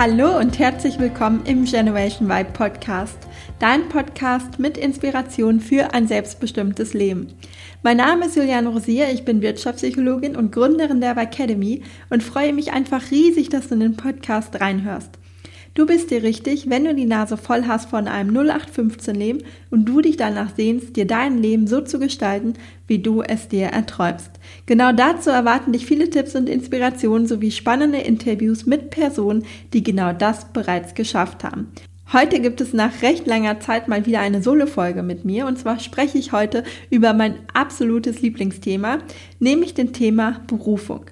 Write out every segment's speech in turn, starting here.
Hallo und herzlich willkommen im Generation Vibe Podcast, dein Podcast mit Inspiration für ein selbstbestimmtes Leben. Mein Name ist Juliane Rosier, ich bin Wirtschaftspsychologin und Gründerin der Academy und freue mich einfach riesig, dass du in den Podcast reinhörst. Du bist dir richtig, wenn du die Nase voll hast von einem 0815-Leben und du dich danach sehnst, dir dein Leben so zu gestalten, wie du es dir erträumst. Genau dazu erwarten dich viele Tipps und Inspirationen sowie spannende Interviews mit Personen, die genau das bereits geschafft haben. Heute gibt es nach recht langer Zeit mal wieder eine Solo-Folge mit mir und zwar spreche ich heute über mein absolutes Lieblingsthema, nämlich den Thema Berufung.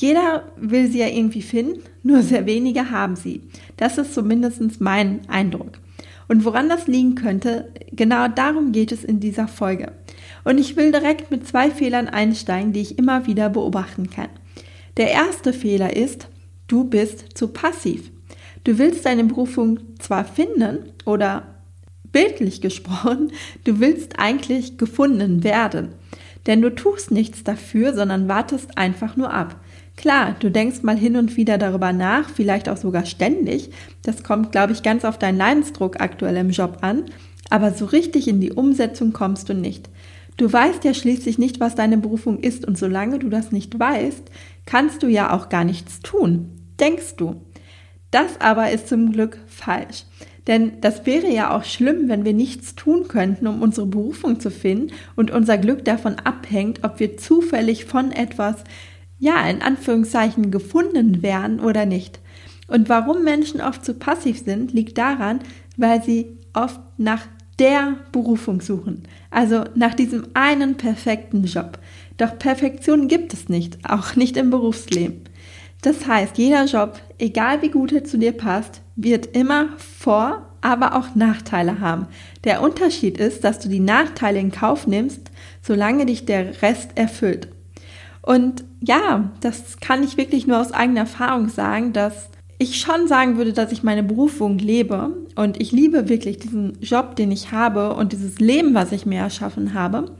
Jeder will sie ja irgendwie finden, nur sehr wenige haben sie. Das ist zumindest mein Eindruck. Und woran das liegen könnte, genau darum geht es in dieser Folge. Und ich will direkt mit zwei Fehlern einsteigen, die ich immer wieder beobachten kann. Der erste Fehler ist, du bist zu passiv. Du willst deine Berufung zwar finden oder bildlich gesprochen, du willst eigentlich gefunden werden. Denn du tust nichts dafür, sondern wartest einfach nur ab. Klar, du denkst mal hin und wieder darüber nach, vielleicht auch sogar ständig. Das kommt, glaube ich, ganz auf deinen Leidensdruck aktuell im Job an. Aber so richtig in die Umsetzung kommst du nicht. Du weißt ja schließlich nicht, was deine Berufung ist und solange du das nicht weißt, kannst du ja auch gar nichts tun. Denkst du. Das aber ist zum Glück falsch. Denn das wäre ja auch schlimm, wenn wir nichts tun könnten, um unsere Berufung zu finden und unser Glück davon abhängt, ob wir zufällig von etwas ja, in Anführungszeichen gefunden werden oder nicht. Und warum Menschen oft zu passiv sind, liegt daran, weil sie oft nach der Berufung suchen. Also nach diesem einen perfekten Job. Doch Perfektion gibt es nicht, auch nicht im Berufsleben. Das heißt, jeder Job, egal wie gut er zu dir passt, wird immer Vor-, aber auch Nachteile haben. Der Unterschied ist, dass du die Nachteile in Kauf nimmst, solange dich der Rest erfüllt. Und ja, das kann ich wirklich nur aus eigener Erfahrung sagen, dass ich schon sagen würde, dass ich meine Berufung lebe und ich liebe wirklich diesen Job, den ich habe und dieses Leben, was ich mir erschaffen habe.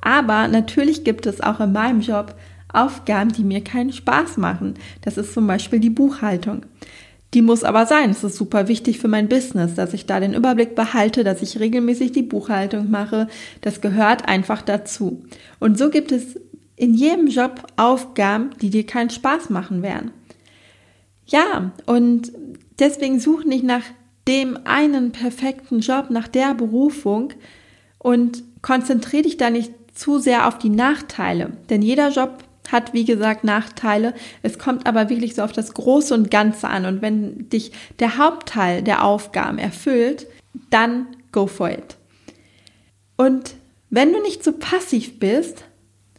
Aber natürlich gibt es auch in meinem Job Aufgaben, die mir keinen Spaß machen. Das ist zum Beispiel die Buchhaltung. Die muss aber sein. Es ist super wichtig für mein Business, dass ich da den Überblick behalte, dass ich regelmäßig die Buchhaltung mache. Das gehört einfach dazu. Und so gibt es in jedem Job Aufgaben, die dir keinen Spaß machen werden. Ja, und deswegen such nicht nach dem einen perfekten Job, nach der Berufung und konzentriere dich da nicht zu sehr auf die Nachteile. Denn jeder Job hat, wie gesagt, Nachteile. Es kommt aber wirklich so auf das Große und Ganze an. Und wenn dich der Hauptteil der Aufgaben erfüllt, dann go for it. Und wenn du nicht so passiv bist,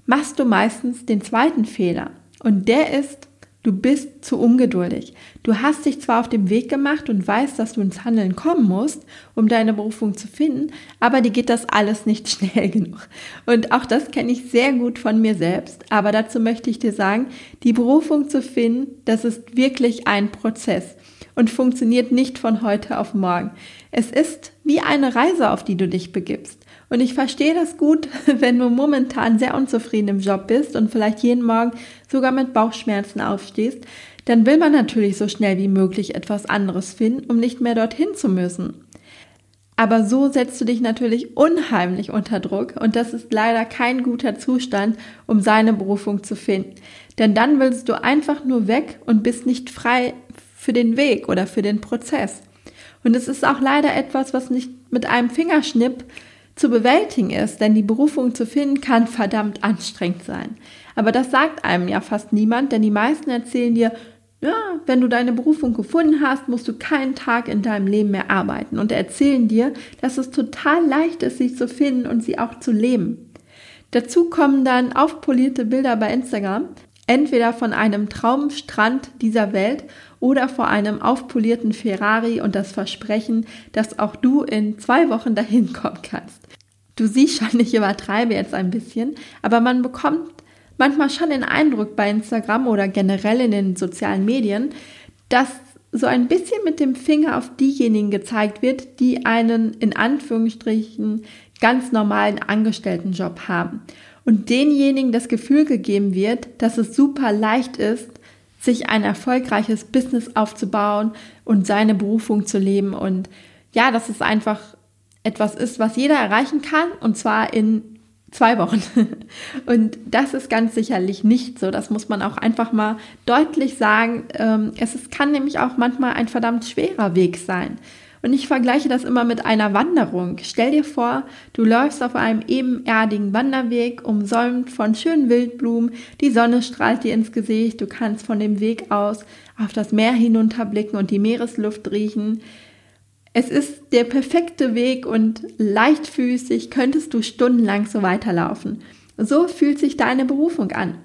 machst du meistens den zweiten Fehler. Und der ist, du bist zu ungeduldig. Du hast dich zwar auf dem Weg gemacht und weißt, dass du ins Handeln kommen musst, um deine Berufung zu finden, aber dir geht das alles nicht schnell genug. Und auch das kenne ich sehr gut von mir selbst. Aber dazu möchte ich dir sagen, die Berufung zu finden, das ist wirklich ein Prozess und funktioniert nicht von heute auf morgen. Es ist wie eine Reise, auf die du dich begibst. Und ich verstehe das gut, wenn du momentan sehr unzufrieden im Job bist und vielleicht jeden Morgen sogar mit Bauchschmerzen aufstehst, dann will man natürlich so schnell wie möglich etwas anderes finden, um nicht mehr dorthin zu müssen. Aber so setzt du dich natürlich unheimlich unter Druck und das ist leider kein guter Zustand, um seine Berufung zu finden. Denn dann willst du einfach nur weg und bist nicht frei für den Weg oder für den Prozess. Und es ist auch leider etwas, was nicht mit einem Fingerschnipp zu bewältigen ist, denn die Berufung zu finden kann verdammt anstrengend sein. Aber das sagt einem ja fast niemand, denn die meisten erzählen dir, ja, wenn du deine Berufung gefunden hast, musst du keinen Tag in deinem Leben mehr arbeiten und erzählen dir, dass es total leicht ist, sie zu finden und sie auch zu leben. Dazu kommen dann aufpolierte Bilder bei Instagram, entweder von einem Traumstrand dieser Welt oder vor einem aufpolierten Ferrari und das Versprechen, dass auch du in zwei Wochen dahin kommen kannst. Du siehst schon, ich übertreibe jetzt ein bisschen, aber man bekommt manchmal schon den Eindruck bei Instagram oder generell in den sozialen Medien, dass so ein bisschen mit dem Finger auf diejenigen gezeigt wird, die einen in Anführungsstrichen ganz normalen Angestelltenjob haben und denjenigen das Gefühl gegeben wird, dass es super leicht ist, sich ein erfolgreiches Business aufzubauen und seine Berufung zu leben. Und ja, dass es einfach etwas ist, was jeder erreichen kann und zwar in zwei Wochen. Und das ist ganz sicherlich nicht so. Das muss man auch einfach mal deutlich sagen. Ähm, es kann nämlich auch manchmal ein verdammt schwerer Weg sein. Und ich vergleiche das immer mit einer Wanderung. Stell dir vor, du läufst auf einem ebenerdigen Wanderweg, umsäumt von schönen Wildblumen, die Sonne strahlt dir ins Gesicht, du kannst von dem Weg aus auf das Meer hinunterblicken und die Meeresluft riechen. Es ist der perfekte Weg und leichtfüßig könntest du stundenlang so weiterlaufen. So fühlt sich deine Berufung an.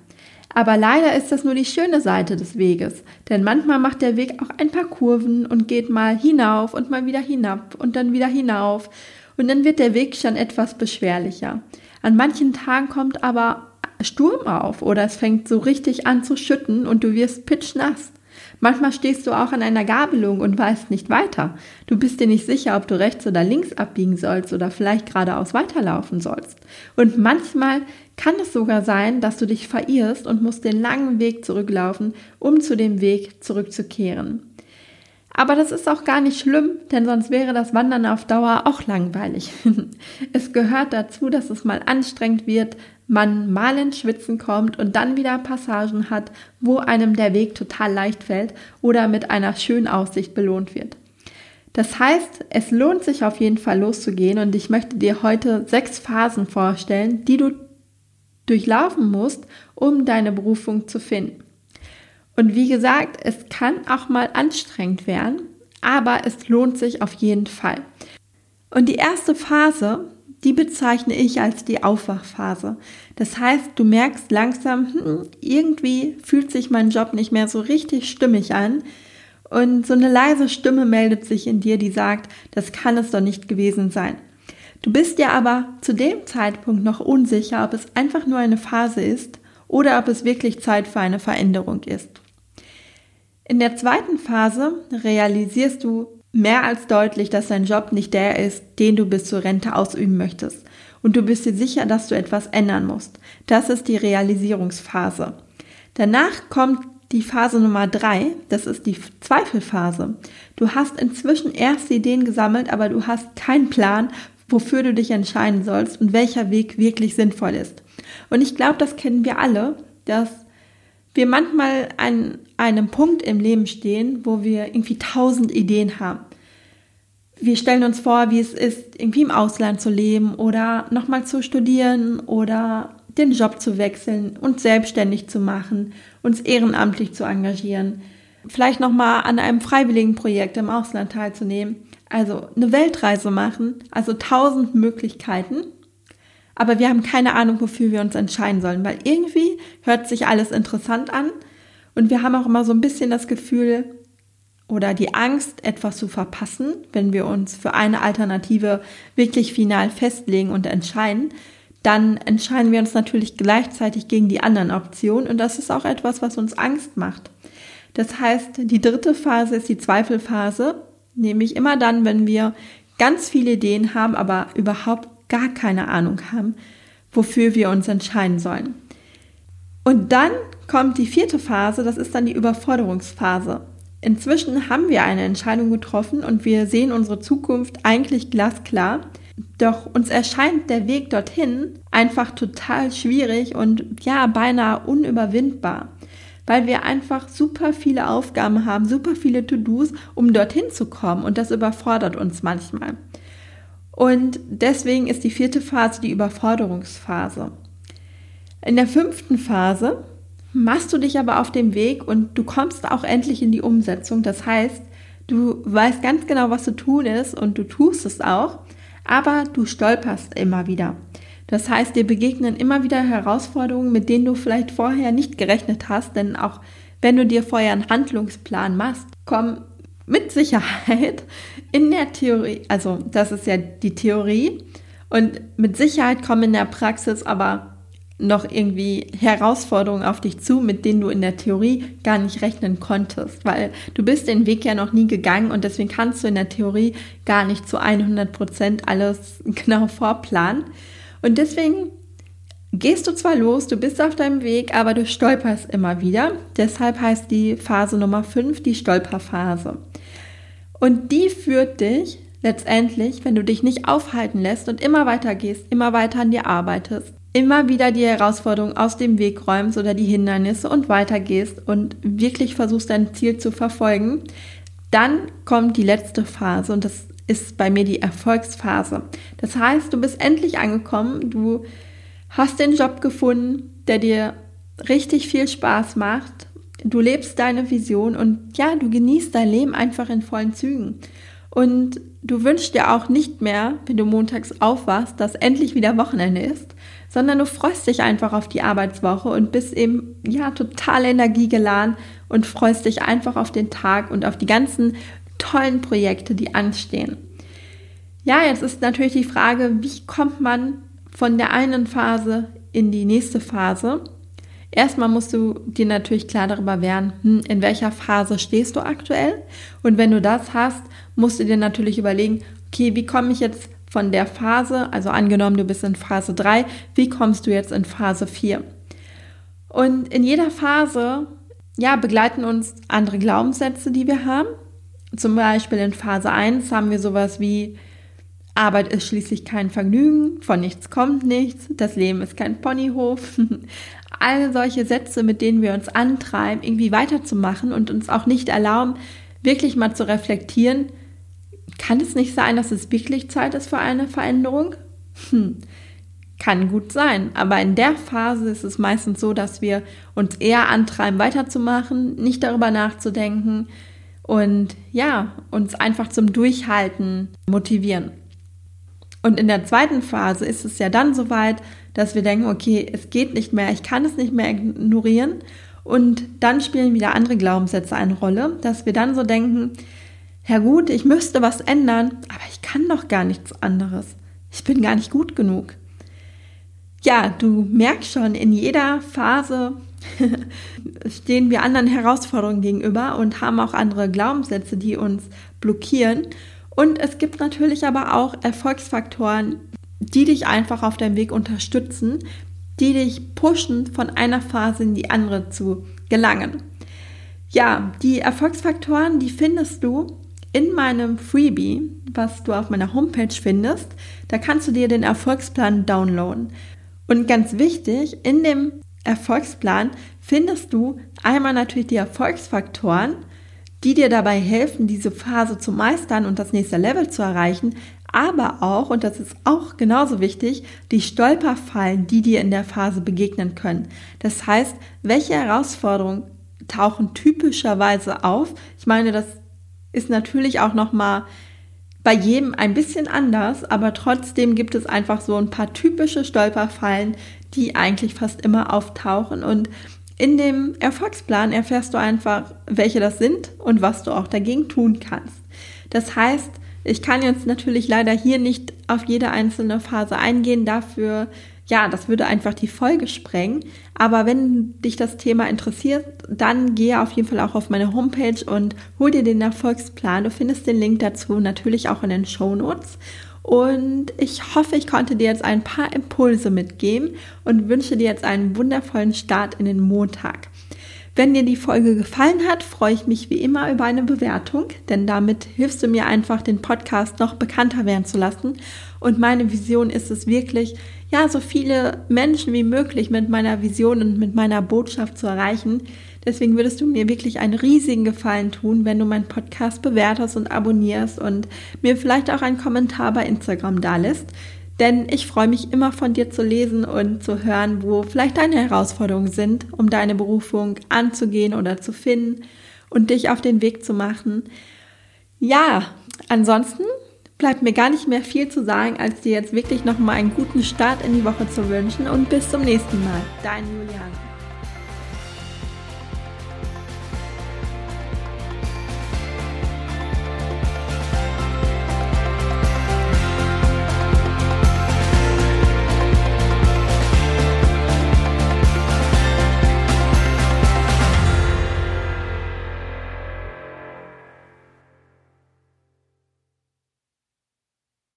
Aber leider ist das nur die schöne Seite des Weges, denn manchmal macht der Weg auch ein paar Kurven und geht mal hinauf und mal wieder hinab und dann wieder hinauf und dann wird der Weg schon etwas beschwerlicher. An manchen Tagen kommt aber Sturm auf oder es fängt so richtig an zu schütten und du wirst pitschnass. Manchmal stehst du auch an einer Gabelung und weißt nicht weiter. Du bist dir nicht sicher, ob du rechts oder links abbiegen sollst oder vielleicht geradeaus weiterlaufen sollst. Und manchmal kann es sogar sein, dass du dich verirrst und musst den langen Weg zurücklaufen, um zu dem Weg zurückzukehren. Aber das ist auch gar nicht schlimm, denn sonst wäre das Wandern auf Dauer auch langweilig. es gehört dazu, dass es mal anstrengend wird, man mal ins Schwitzen kommt und dann wieder Passagen hat, wo einem der Weg total leicht fällt oder mit einer schönen Aussicht belohnt wird. Das heißt, es lohnt sich auf jeden Fall loszugehen und ich möchte dir heute sechs Phasen vorstellen, die du durchlaufen musst, um deine Berufung zu finden. Und wie gesagt, es kann auch mal anstrengend werden, aber es lohnt sich auf jeden Fall. Und die erste Phase, die bezeichne ich als die Aufwachphase. Das heißt, du merkst langsam, hm, irgendwie fühlt sich mein Job nicht mehr so richtig stimmig an. Und so eine leise Stimme meldet sich in dir, die sagt, das kann es doch nicht gewesen sein. Du bist dir aber zu dem Zeitpunkt noch unsicher, ob es einfach nur eine Phase ist oder ob es wirklich Zeit für eine Veränderung ist. In der zweiten Phase realisierst du mehr als deutlich, dass dein Job nicht der ist, den du bis zur Rente ausüben möchtest. Und du bist dir sicher, dass du etwas ändern musst. Das ist die Realisierungsphase. Danach kommt die Phase Nummer drei, das ist die Zweifelphase. Du hast inzwischen erste Ideen gesammelt, aber du hast keinen Plan, wofür du dich entscheiden sollst und welcher Weg wirklich sinnvoll ist. Und ich glaube, das kennen wir alle, dass wir manchmal an einem Punkt im Leben stehen, wo wir irgendwie tausend Ideen haben. Wir stellen uns vor, wie es ist, irgendwie im Ausland zu leben oder nochmal zu studieren oder den Job zu wechseln, uns selbstständig zu machen, uns ehrenamtlich zu engagieren, vielleicht nochmal an einem freiwilligen Projekt im Ausland teilzunehmen. Also eine Weltreise machen, also tausend Möglichkeiten. Aber wir haben keine Ahnung, wofür wir uns entscheiden sollen, weil irgendwie hört sich alles interessant an und wir haben auch immer so ein bisschen das Gefühl oder die Angst, etwas zu verpassen, wenn wir uns für eine Alternative wirklich final festlegen und entscheiden. Dann entscheiden wir uns natürlich gleichzeitig gegen die anderen Optionen und das ist auch etwas, was uns Angst macht. Das heißt, die dritte Phase ist die Zweifelphase Nämlich immer dann, wenn wir ganz viele Ideen haben, aber überhaupt gar keine Ahnung haben, wofür wir uns entscheiden sollen. Und dann kommt die vierte Phase, das ist dann die Überforderungsphase. Inzwischen haben wir eine Entscheidung getroffen und wir sehen unsere Zukunft eigentlich glasklar. Doch uns erscheint der Weg dorthin einfach total schwierig und ja, beinahe unüberwindbar weil wir einfach super viele Aufgaben haben, super viele To-Dos, um dorthin zu kommen und das überfordert uns manchmal. Und deswegen ist die vierte Phase die Überforderungsphase. In der fünften Phase machst du dich aber auf dem Weg und du kommst auch endlich in die Umsetzung. Das heißt, du weißt ganz genau, was zu tun ist und du tust es auch, aber du stolperst immer wieder. Das heißt, dir begegnen immer wieder Herausforderungen, mit denen du vielleicht vorher nicht gerechnet hast, denn auch wenn du dir vorher einen Handlungsplan machst, kommen mit Sicherheit in der Theorie, also das ist ja die Theorie, und mit Sicherheit kommen in der Praxis aber noch irgendwie Herausforderungen auf dich zu, mit denen du in der Theorie gar nicht rechnen konntest, weil du bist den Weg ja noch nie gegangen und deswegen kannst du in der Theorie gar nicht zu 100 Prozent alles genau vorplanen. Und deswegen gehst du zwar los, du bist auf deinem Weg, aber du stolperst immer wieder. Deshalb heißt die Phase Nummer 5 die Stolperphase. Und die führt dich letztendlich, wenn du dich nicht aufhalten lässt und immer weiter gehst, immer weiter an dir arbeitest, immer wieder die Herausforderungen aus dem Weg räumst oder die Hindernisse und weitergehst und wirklich versuchst dein Ziel zu verfolgen, dann kommt die letzte Phase und das ist bei mir die Erfolgsphase. Das heißt, du bist endlich angekommen, du hast den Job gefunden, der dir richtig viel Spaß macht, du lebst deine Vision und ja, du genießt dein Leben einfach in vollen Zügen. Und du wünschst dir auch nicht mehr, wenn du montags aufwachst, dass endlich wieder Wochenende ist, sondern du freust dich einfach auf die Arbeitswoche und bist eben ja total energiegeladen und freust dich einfach auf den Tag und auf die ganzen tollen Projekte, die anstehen. Ja, jetzt ist natürlich die Frage, wie kommt man von der einen Phase in die nächste Phase? Erstmal musst du dir natürlich klar darüber werden, hm, in welcher Phase stehst du aktuell. Und wenn du das hast, musst du dir natürlich überlegen, okay, wie komme ich jetzt von der Phase, also angenommen, du bist in Phase 3, wie kommst du jetzt in Phase 4? Und in jeder Phase, ja, begleiten uns andere Glaubenssätze, die wir haben. Zum Beispiel in Phase 1 haben wir sowas wie, Arbeit ist schließlich kein Vergnügen, von nichts kommt nichts, das Leben ist kein Ponyhof. All solche Sätze, mit denen wir uns antreiben, irgendwie weiterzumachen und uns auch nicht erlauben, wirklich mal zu reflektieren, kann es nicht sein, dass es wirklich Zeit ist für eine Veränderung? Hm. Kann gut sein, aber in der Phase ist es meistens so, dass wir uns eher antreiben, weiterzumachen, nicht darüber nachzudenken und ja, uns einfach zum Durchhalten motivieren. Und in der zweiten Phase ist es ja dann soweit, dass wir denken, okay, es geht nicht mehr, ich kann es nicht mehr ignorieren. Und dann spielen wieder andere Glaubenssätze eine Rolle, dass wir dann so denken, Herr gut, ich müsste was ändern, aber ich kann doch gar nichts anderes. Ich bin gar nicht gut genug. Ja, du merkst schon, in jeder Phase stehen wir anderen Herausforderungen gegenüber und haben auch andere Glaubenssätze, die uns blockieren. Und es gibt natürlich aber auch Erfolgsfaktoren, die dich einfach auf deinem Weg unterstützen, die dich pushen, von einer Phase in die andere zu gelangen. Ja, die Erfolgsfaktoren, die findest du in meinem Freebie, was du auf meiner Homepage findest, da kannst du dir den Erfolgsplan downloaden. Und ganz wichtig, in dem Erfolgsplan findest du einmal natürlich die Erfolgsfaktoren, die dir dabei helfen, diese Phase zu meistern und das nächste Level zu erreichen, aber auch, und das ist auch genauso wichtig, die Stolperfallen, die dir in der Phase begegnen können. Das heißt, welche Herausforderungen tauchen typischerweise auf? Ich meine, das ist natürlich auch noch mal bei jedem ein bisschen anders, aber trotzdem gibt es einfach so ein paar typische Stolperfallen, die eigentlich fast immer auftauchen und in dem Erfolgsplan erfährst du einfach, welche das sind und was du auch dagegen tun kannst. Das heißt, ich kann jetzt natürlich leider hier nicht auf jede einzelne Phase eingehen. Dafür ja, das würde einfach die Folge sprengen. Aber wenn dich das Thema interessiert, dann gehe auf jeden Fall auch auf meine Homepage und hol dir den Erfolgsplan. Du findest den Link dazu natürlich auch in den Show Notes. Und ich hoffe, ich konnte dir jetzt ein paar Impulse mitgeben und wünsche dir jetzt einen wundervollen Start in den Montag. Wenn dir die Folge gefallen hat, freue ich mich wie immer über eine Bewertung, denn damit hilfst du mir einfach, den Podcast noch bekannter werden zu lassen. Und meine Vision ist es wirklich, ja, so viele Menschen wie möglich mit meiner Vision und mit meiner Botschaft zu erreichen. Deswegen würdest du mir wirklich einen riesigen Gefallen tun, wenn du meinen Podcast bewertest und abonnierst und mir vielleicht auch einen Kommentar bei Instagram da lässt. Denn ich freue mich immer von dir zu lesen und zu hören, wo vielleicht deine Herausforderungen sind, um deine Berufung anzugehen oder zu finden und dich auf den Weg zu machen. Ja, ansonsten bleibt mir gar nicht mehr viel zu sagen, als dir jetzt wirklich nochmal einen guten Start in die Woche zu wünschen und bis zum nächsten Mal. Dein Julian.